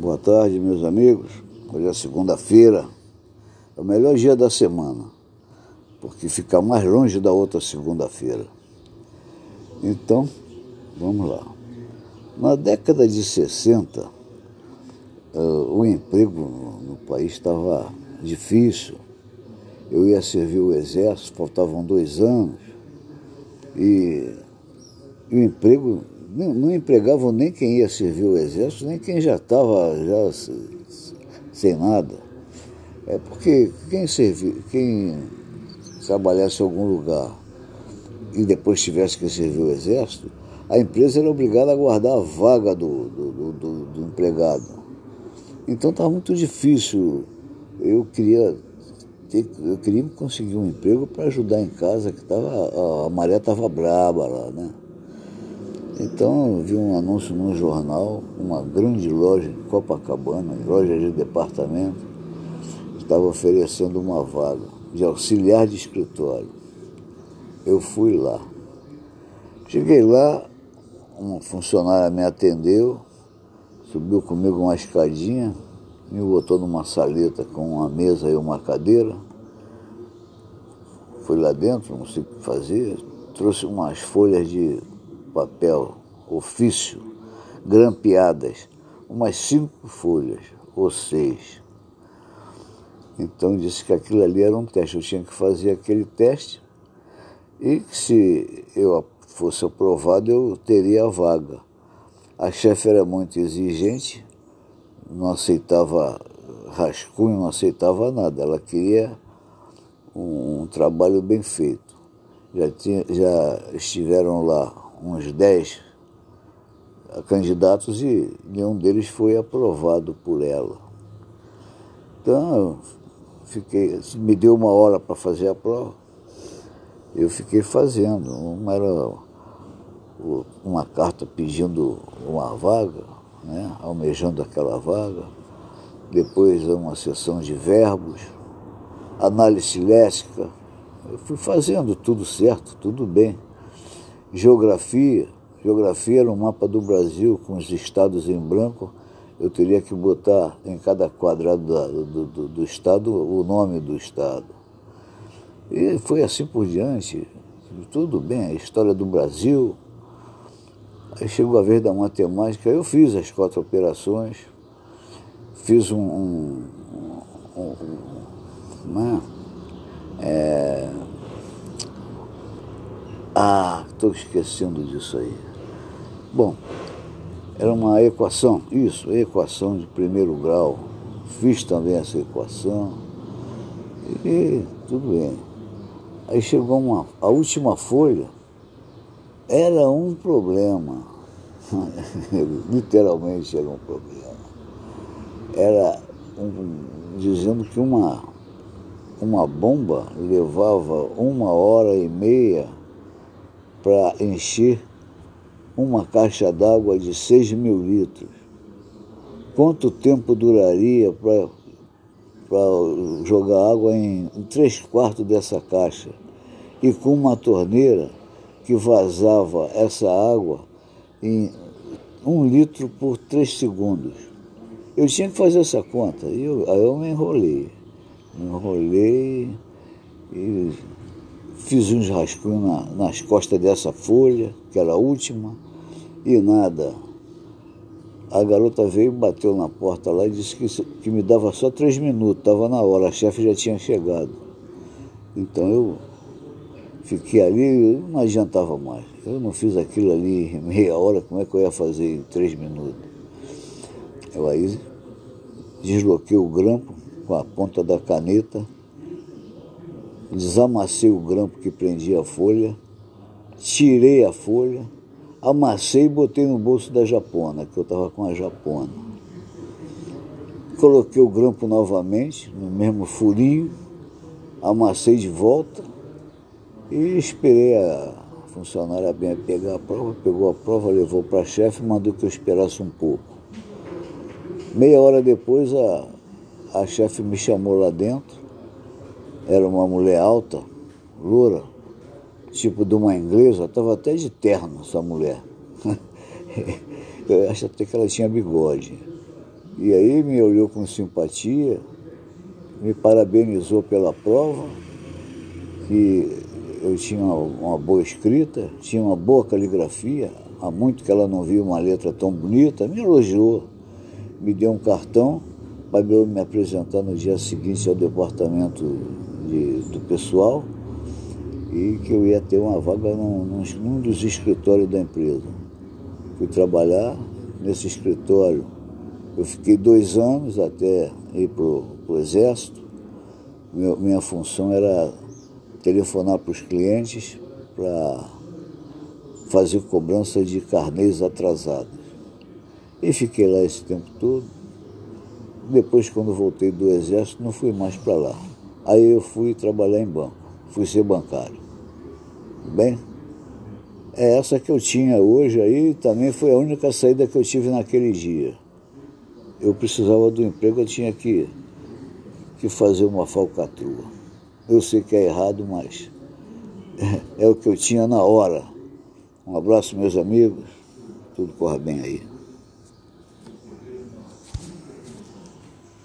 Boa tarde, meus amigos. Hoje é segunda-feira, é o melhor dia da semana, porque fica mais longe da outra segunda-feira. Então, vamos lá. Na década de 60, uh, eh, o emprego no país estava difícil. Eu ia servir o exército, faltavam dois anos, e o emprego não, não empregavam nem quem ia servir o exército, nem quem já estava já sem nada. É porque quem servir, quem trabalhasse em algum lugar e depois tivesse que servir o exército, a empresa era obrigada a guardar a vaga do, do, do, do empregado. Então estava muito difícil. Eu queria ter, eu queria conseguir um emprego para ajudar em casa, que tava, a, a maré estava braba lá, né? Então eu vi um anúncio no jornal, uma grande loja em Copacabana, loja de departamento, estava oferecendo uma vaga de auxiliar de escritório. Eu fui lá. Cheguei lá, uma funcionária me atendeu, subiu comigo uma escadinha, me botou numa saleta com uma mesa e uma cadeira. Fui lá dentro, não sei o que fazer, trouxe umas folhas de papel, ofício, grampeadas, umas cinco folhas ou seis. Então disse que aquilo ali era um teste, eu tinha que fazer aquele teste e que se eu fosse aprovado eu teria a vaga. A chefe era muito exigente, não aceitava rascunho, não aceitava nada, ela queria um, um trabalho bem feito. Já, tinha, já estiveram lá uns 10 candidatos e nenhum deles foi aprovado por ela. Então, fiquei, me deu uma hora para fazer a prova, eu fiquei fazendo. Uma era uma carta pedindo uma vaga, né, almejando aquela vaga, depois uma sessão de verbos, análise léxica. Eu fui fazendo tudo certo, tudo bem. Geografia, geografia era um mapa do Brasil com os estados em branco. Eu teria que botar em cada quadrado do, do, do estado o nome do estado. E foi assim por diante. Tudo bem, a história do Brasil. Aí chegou a vez da matemática, eu fiz as quatro operações, fiz um, um, um, um né? é, ah, estou esquecendo disso aí. Bom, era uma equação, isso, equação de primeiro grau. Fiz também essa equação e tudo bem. Aí chegou uma, a última folha, era um problema. Literalmente era um problema. Era um, dizendo que uma, uma bomba levava uma hora e meia para encher uma caixa d'água de 6 mil litros. Quanto tempo duraria para jogar água em, três quartos dessa caixa? E com uma torneira que vazava essa água em um litro por três segundos. Eu tinha que fazer essa conta. E eu, aí eu me enrolei. Me enrolei e Fiz uns rascunhos na, nas costas dessa folha, que era a última, e nada. A garota veio, bateu na porta lá e disse que, que me dava só três minutos, estava na hora, a chefe já tinha chegado. Então eu fiquei ali, não adiantava mais. Eu não fiz aquilo ali em meia hora, como é que eu ia fazer em três minutos? Eu aí desloquei o grampo com a ponta da caneta desamassei o grampo que prendia a folha, tirei a folha, amassei e botei no bolso da japona, que eu estava com a japona. Coloquei o grampo novamente, no mesmo furinho, amassei de volta e esperei a funcionária bem pegar a prova, pegou a prova, levou para a chefe e mandou que eu esperasse um pouco. Meia hora depois a, a chefe me chamou lá dentro era uma mulher alta, loura, tipo de uma inglesa, estava até de terno essa mulher. Eu acho até que ela tinha bigode. E aí me olhou com simpatia, me parabenizou pela prova, que eu tinha uma boa escrita, tinha uma boa caligrafia, há muito que ela não via uma letra tão bonita, me elogiou, me deu um cartão para me apresentar no dia seguinte ao departamento de, do pessoal e que eu ia ter uma vaga num, num dos escritórios da empresa. Fui trabalhar nesse escritório eu fiquei dois anos até ir para o Exército. Meu, minha função era telefonar para os clientes para fazer cobrança de carnês atrasados. E fiquei lá esse tempo todo. Depois, quando voltei do Exército, não fui mais para lá. Aí eu fui trabalhar em banco, fui ser bancário. Bem, é essa que eu tinha hoje aí, também foi a única saída que eu tive naquele dia eu precisava do emprego, eu tinha que, que fazer uma falcatrua. Eu sei que é errado, mas é, o que eu tinha na hora. Um abraço, meus amigos. Tudo corra bem aí.